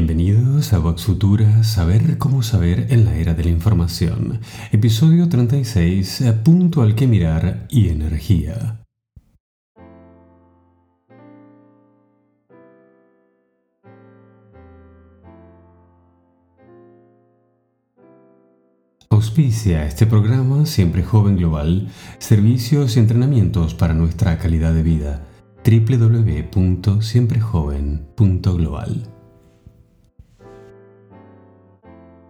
Bienvenidos a Vox Futura, Saber cómo saber en la era de la información. Episodio 36, Punto al que mirar y energía. Auspicia este programa Siempre Joven Global, servicios y entrenamientos para nuestra calidad de vida. www.siemprejoven.global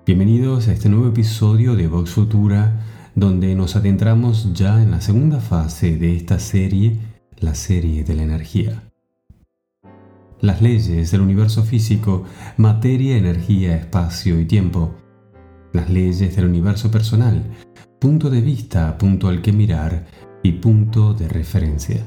Bienvenidos a este nuevo episodio de Vox Futura, donde nos adentramos ya en la segunda fase de esta serie, la serie de la energía. Las leyes del universo físico, materia, energía, espacio y tiempo. Las leyes del universo personal, punto de vista, punto al que mirar y punto de referencia.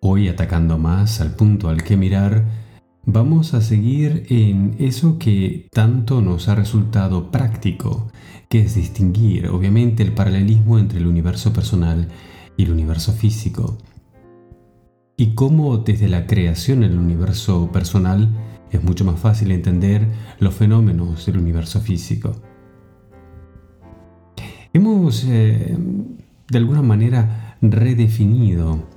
Hoy atacando más al punto al que mirar, Vamos a seguir en eso que tanto nos ha resultado práctico, que es distinguir obviamente el paralelismo entre el universo personal y el universo físico. Y cómo desde la creación del universo personal es mucho más fácil entender los fenómenos del universo físico. Hemos eh, de alguna manera redefinido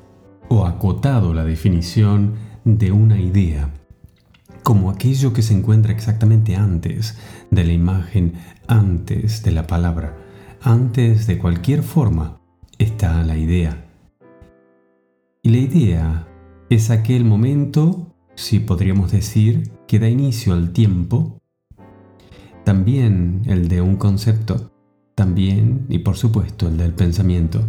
o acotado la definición de una idea como aquello que se encuentra exactamente antes de la imagen, antes de la palabra, antes de cualquier forma, está la idea. Y la idea es aquel momento, si podríamos decir, que da inicio al tiempo, también el de un concepto, también y por supuesto el del pensamiento.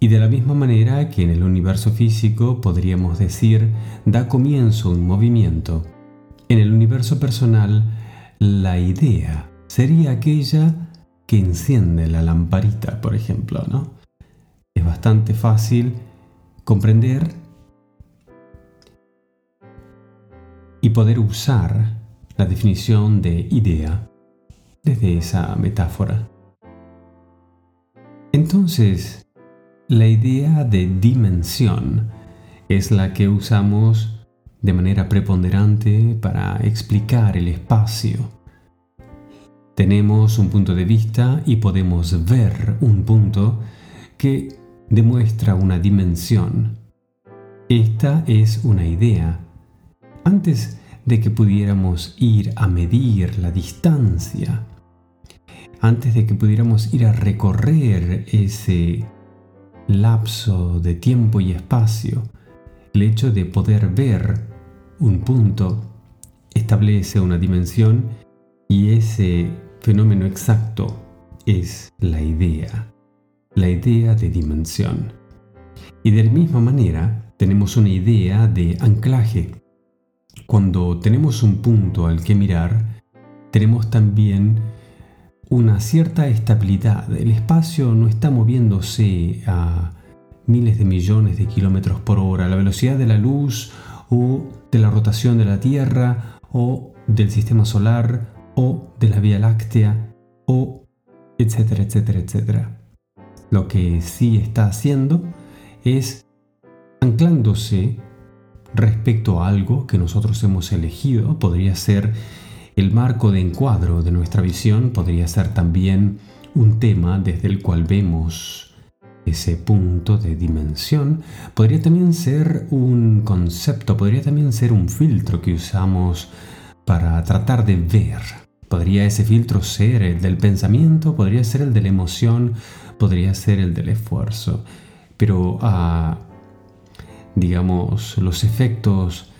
Y de la misma manera que en el universo físico podríamos decir da comienzo un movimiento, en el universo personal la idea sería aquella que enciende la lamparita, por ejemplo, ¿no? Es bastante fácil comprender y poder usar la definición de idea desde esa metáfora. Entonces, la idea de dimensión es la que usamos de manera preponderante para explicar el espacio. Tenemos un punto de vista y podemos ver un punto que demuestra una dimensión. Esta es una idea. Antes de que pudiéramos ir a medir la distancia, antes de que pudiéramos ir a recorrer ese lapso de tiempo y espacio, el hecho de poder ver un punto establece una dimensión y ese fenómeno exacto es la idea, la idea de dimensión. Y de la misma manera tenemos una idea de anclaje. Cuando tenemos un punto al que mirar, tenemos también una cierta estabilidad. El espacio no está moviéndose a miles de millones de kilómetros por hora. La velocidad de la luz o de la rotación de la Tierra o del sistema solar o de la Vía Láctea o etcétera, etcétera, etcétera. Lo que sí está haciendo es anclándose respecto a algo que nosotros hemos elegido. Podría ser el marco de encuadro de nuestra visión podría ser también un tema desde el cual vemos ese punto de dimensión. Podría también ser un concepto, podría también ser un filtro que usamos para tratar de ver. Podría ese filtro ser el del pensamiento, podría ser el de la emoción, podría ser el del esfuerzo. Pero, ah, digamos, los efectos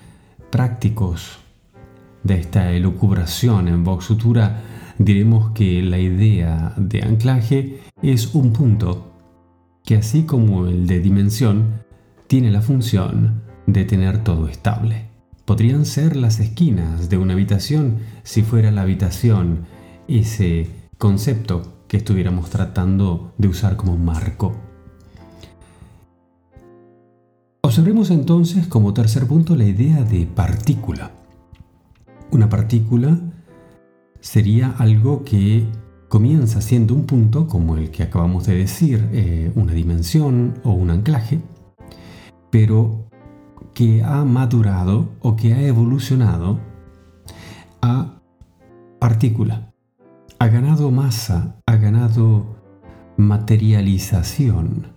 prácticos de esta elucubración en Vox Futura, diremos que la idea de anclaje es un punto que así como el de dimensión, tiene la función de tener todo estable. Podrían ser las esquinas de una habitación si fuera la habitación ese concepto que estuviéramos tratando de usar como marco. Observemos entonces como tercer punto la idea de partícula. Una partícula sería algo que comienza siendo un punto como el que acabamos de decir, eh, una dimensión o un anclaje, pero que ha madurado o que ha evolucionado a partícula. Ha ganado masa, ha ganado materialización,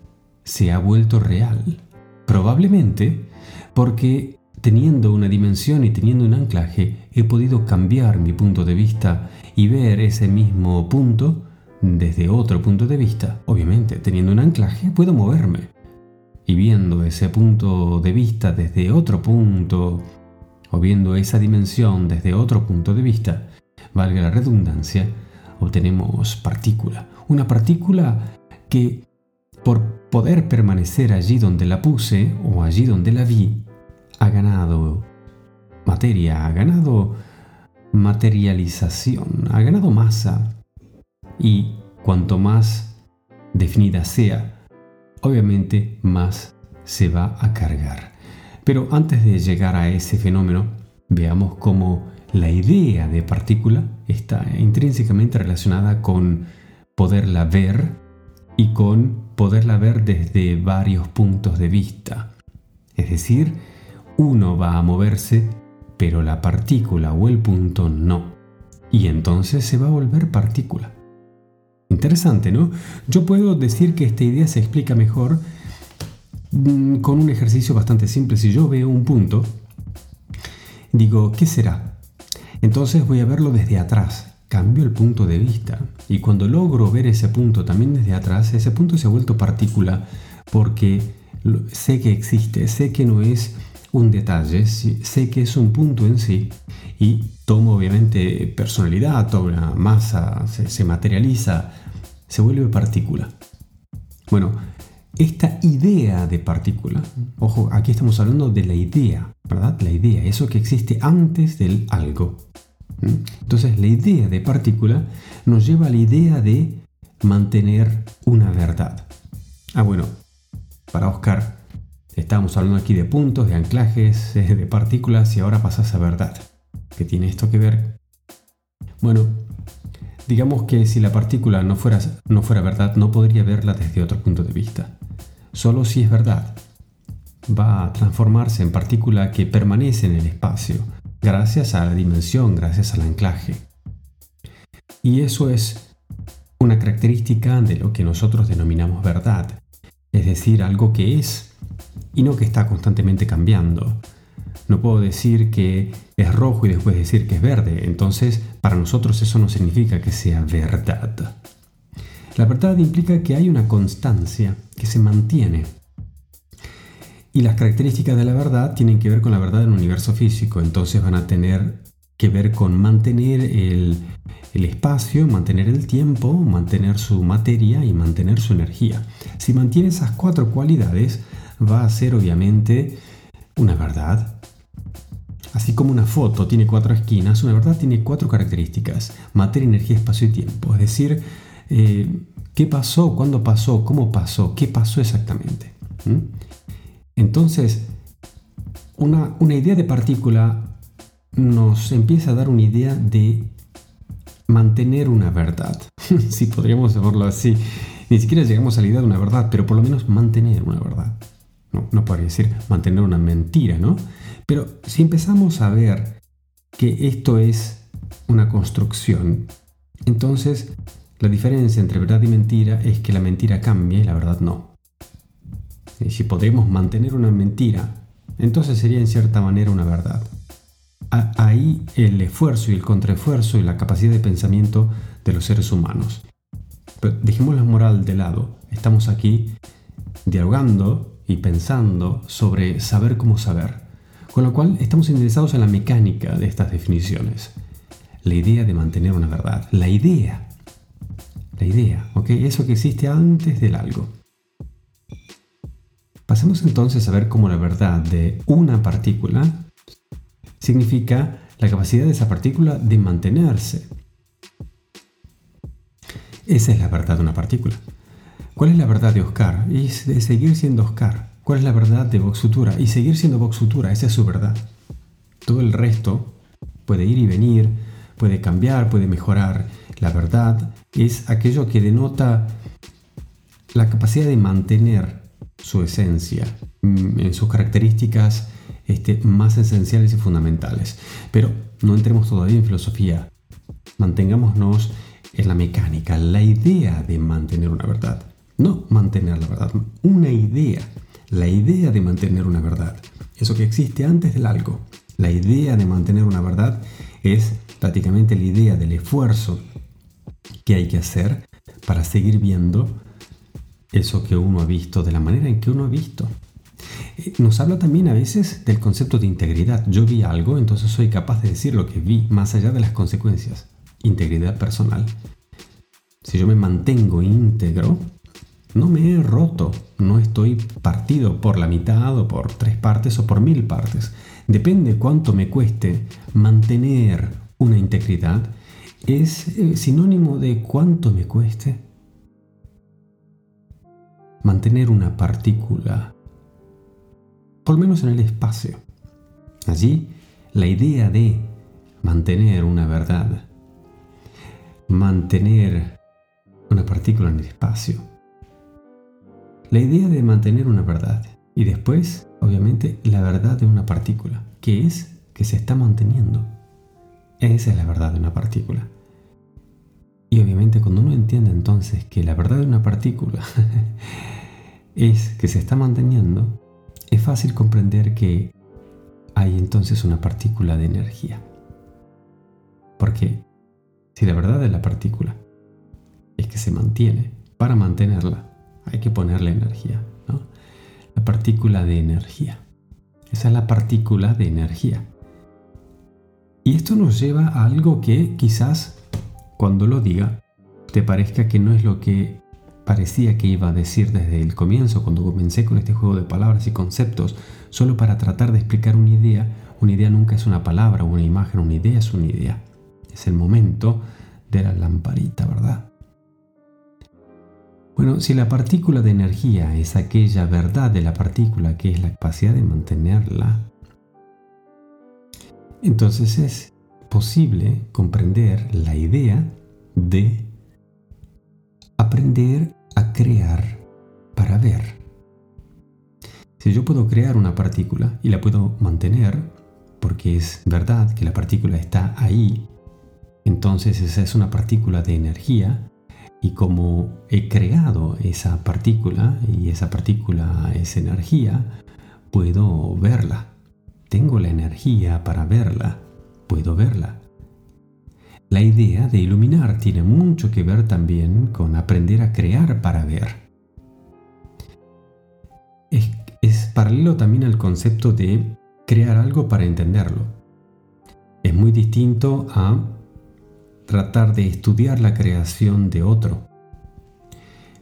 se ha vuelto real. Probablemente porque teniendo una dimensión y teniendo un anclaje, he podido cambiar mi punto de vista y ver ese mismo punto desde otro punto de vista. Obviamente, teniendo un anclaje, puedo moverme. Y viendo ese punto de vista desde otro punto, o viendo esa dimensión desde otro punto de vista, valga la redundancia, obtenemos partícula. Una partícula que, por poder permanecer allí donde la puse o allí donde la vi, ha ganado materia, ha ganado materialización, ha ganado masa. Y cuanto más definida sea, obviamente más se va a cargar. Pero antes de llegar a ese fenómeno, veamos cómo la idea de partícula está intrínsecamente relacionada con poderla ver y con poderla ver desde varios puntos de vista. Es decir, uno va a moverse, pero la partícula o el punto no. Y entonces se va a volver partícula. Interesante, ¿no? Yo puedo decir que esta idea se explica mejor mm, con un ejercicio bastante simple. Si yo veo un punto, digo, ¿qué será? Entonces voy a verlo desde atrás. Cambio el punto de vista. Y cuando logro ver ese punto también desde atrás, ese punto se ha vuelto partícula porque sé que existe, sé que no es un detalle, sé que es un punto en sí y tomo obviamente personalidad, toma masa, se, materializa, se vuelve partícula. Bueno, esta idea de partícula, ojo, aquí estamos hablando de la idea, ¿verdad? La idea, eso que existe antes del algo. Entonces la idea de partícula nos lleva a la idea de mantener una verdad. Ah, bueno, para Oscar, Estamos hablando aquí de puntos, de anclajes, eh, de partículas y ahora pasas a verdad. ¿Qué tiene esto que ver? Bueno, digamos que si la partícula no fuera, no fuera verdad, no podría verla desde otro punto de vista. Solo si es verdad, va a transformarse en partícula que permanece en el espacio, gracias a la dimensión, gracias al anclaje. Y eso es una característica de lo que nosotros denominamos verdad, es decir, algo que es y no que está constantemente cambiando. No puedo decir que es rojo y después decir que es verde, entonces para nosotros eso no significa que sea verdad. La verdad implica que hay una constancia que se mantiene. Y las características de la verdad tienen que ver con la verdad del universo físico, entonces van a tener que ver con mantener el, el espacio, mantener el tiempo, mantener su materia y mantener su energía. Si mantiene esas cuatro cualidades, va a ser obviamente una verdad. Así como una foto tiene cuatro esquinas, una verdad tiene cuatro características, materia, energía, espacio y tiempo. Es decir, eh, qué pasó, cuándo pasó, cómo pasó, qué pasó exactamente. Entonces, una, una idea de partícula nos empieza a dar una idea de mantener una verdad, si podríamos llamarlo así. Ni siquiera llegamos a la idea de una verdad, pero por lo menos mantener una verdad no, no podría decir mantener una mentira, ¿no? Pero si empezamos a ver que esto es una construcción, entonces la diferencia entre verdad y mentira es que la mentira cambia y la verdad no. Y si podemos mantener una mentira, entonces sería en cierta manera una verdad. Ahí el esfuerzo y el contraesfuerzo y la capacidad de pensamiento de los seres humanos. Pero dejemos la moral de lado. Estamos aquí dialogando y pensando sobre saber cómo saber, con lo cual estamos interesados en la mecánica de estas definiciones. La idea de mantener una verdad, la idea, la idea, ¿ok? Eso que existe antes del algo. Pasemos entonces a ver cómo la verdad de una partícula significa la capacidad de esa partícula de mantenerse. Esa es la verdad de una partícula. ¿Cuál es la verdad de Oscar? Y de seguir siendo Oscar. ¿Cuál es la verdad de Vox Futura? Y seguir siendo Vox Futura, esa es su verdad. Todo el resto puede ir y venir, puede cambiar, puede mejorar. La verdad es aquello que denota la capacidad de mantener su esencia mm, en sus características este, más esenciales y fundamentales. Pero no entremos todavía en filosofía. Mantengámonos en la mecánica, la idea de mantener una verdad. No mantener la verdad, una idea. La idea de mantener una verdad. Eso que existe antes del algo. La idea de mantener una verdad es prácticamente la idea del esfuerzo que hay que hacer para seguir viendo eso que uno ha visto de la manera en que uno ha visto. Eh, nos habla también a veces del concepto de integridad. Yo vi algo, entonces soy capaz de decir lo que vi, más allá de las consecuencias. Integridad personal. Si yo me mantengo íntegro, no me he roto, no estoy partido por la mitad o por tres partes o por mil partes. Depende cuánto me cueste mantener una integridad, es eh, sinónimo de cuánto me cueste mantener una partícula por lo menos en el espacio. Allí, la idea de mantener una verdad, mantener una partícula en el espacio, la idea de mantener una verdad y después, obviamente, la verdad de una partícula, que es que se está manteniendo. Esa es la verdad de una partícula. Y obviamente cuando uno entiende entonces que la verdad de una partícula es que se está manteniendo, es fácil comprender que hay entonces una partícula de energía. Porque si la verdad de la partícula es que se mantiene, para mantenerla hay que ponerle energía. ¿no? La partícula de energía. Esa es la partícula de energía. Y esto nos lleva a algo que quizás cuando lo diga te parezca que no es lo que parecía que iba a decir desde el comienzo, cuando comencé con este juego de palabras y conceptos, solo para tratar de explicar una idea. Una idea nunca es una palabra una imagen, una idea es una idea. Es el momento de la lamparita, ¿verdad? Bueno, si la partícula de energía es aquella verdad de la partícula que es la capacidad de mantenerla, entonces es posible comprender la idea de aprender a crear para ver. Si yo puedo crear una partícula y la puedo mantener, porque es verdad que la partícula está ahí, entonces esa es una partícula de energía y como he creado esa partícula y esa partícula es energía, puedo verla. Tengo la energía para verla, puedo verla. La idea de iluminar tiene mucho que ver también con aprender a crear para ver. Es, paralelo también al concepto de crear algo para entenderlo. Es muy distinto a tratar de estudiar la creación de otro.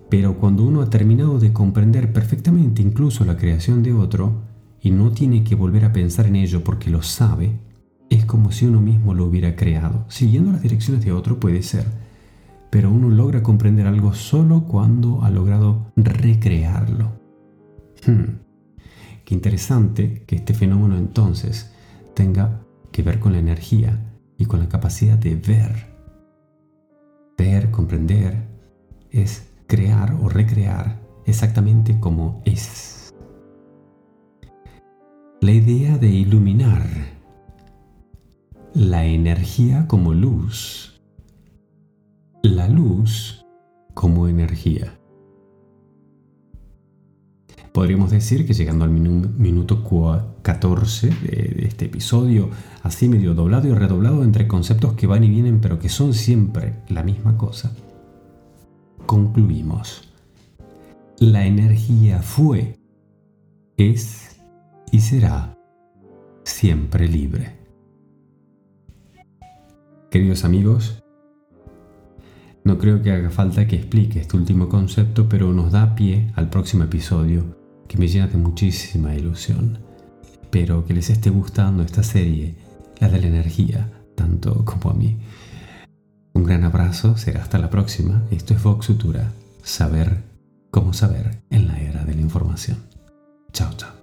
Pero cuando uno ha terminado de comprender perfectamente incluso la creación de otro y no tiene que volver a pensar en ello porque lo sabe, es como si uno mismo lo hubiera creado. Siguiendo las direcciones de otro puede ser, pero uno logra comprender algo solo cuando ha logrado recrearlo. Hmm. Qué interesante que este fenómeno entonces tenga que ver con la energía y con la capacidad de ver. Ver, comprender, es crear o recrear exactamente como es. La idea de iluminar la energía como luz, la luz como energía. Podríamos decir que llegando al minuto 14 de este episodio, así medio doblado y redoblado entre conceptos que van y vienen pero que son siempre la misma cosa, concluimos. La energía fue, es y será siempre libre. Queridos amigos, no creo que haga falta que explique este último concepto, pero nos da pie al próximo episodio que me llena de muchísima ilusión. Espero que les esté gustando esta serie, la de la energía, tanto como a mí. Un gran abrazo, será hasta la próxima. Esto es Vox Futura, saber cómo saber en la era de la información. Chao, chao.